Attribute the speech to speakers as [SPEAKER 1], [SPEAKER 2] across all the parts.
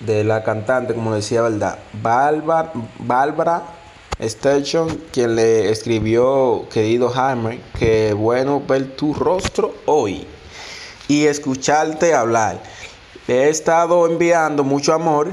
[SPEAKER 1] De la cantante, como decía, ¿verdad? Bárbara, Bárbara Station, quien le escribió, querido Hammer, que bueno ver tu rostro hoy y escucharte hablar. Le he estado enviando mucho amor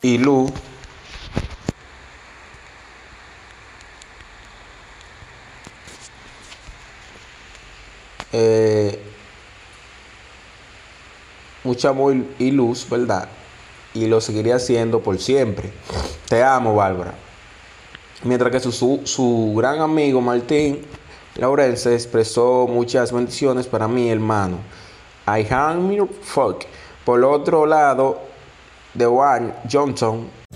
[SPEAKER 1] Lu eh, mucho amor y luz, ¿verdad? Y lo seguiría haciendo por siempre. Te amo, Bárbara. Mientras que su, su, gran amigo Martín Laurence expresó muchas bendiciones para mi hermano. I am your fuck. Por otro lado, the one Johnson